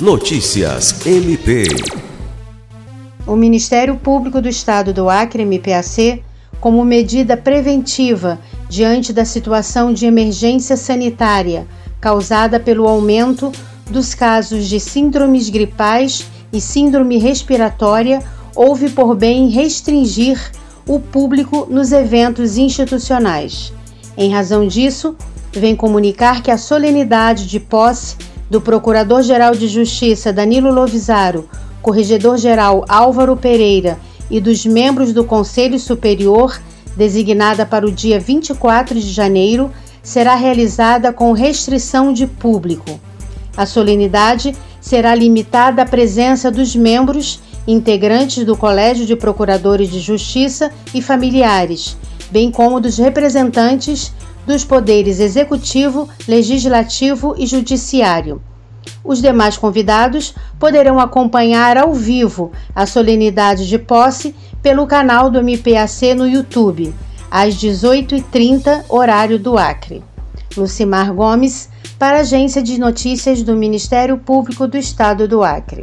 Notícias MP. O Ministério Público do Estado do Acre, MPAC, como medida preventiva diante da situação de emergência sanitária causada pelo aumento dos casos de síndromes gripais e síndrome respiratória, houve por bem restringir o público nos eventos institucionais. Em razão disso, vem comunicar que a solenidade de posse do Procurador-Geral de Justiça Danilo Lovisaro, Corregedor-Geral Álvaro Pereira e dos membros do Conselho Superior, designada para o dia 24 de janeiro, será realizada com restrição de público. A solenidade será limitada à presença dos membros integrantes do Colégio de Procuradores de Justiça e familiares, bem como dos representantes dos poderes executivo, legislativo e judiciário. Os demais convidados poderão acompanhar ao vivo a solenidade de posse pelo canal do MPAC no YouTube, às 18h30, horário do Acre. Lucimar Gomes, para a Agência de Notícias do Ministério Público do Estado do Acre.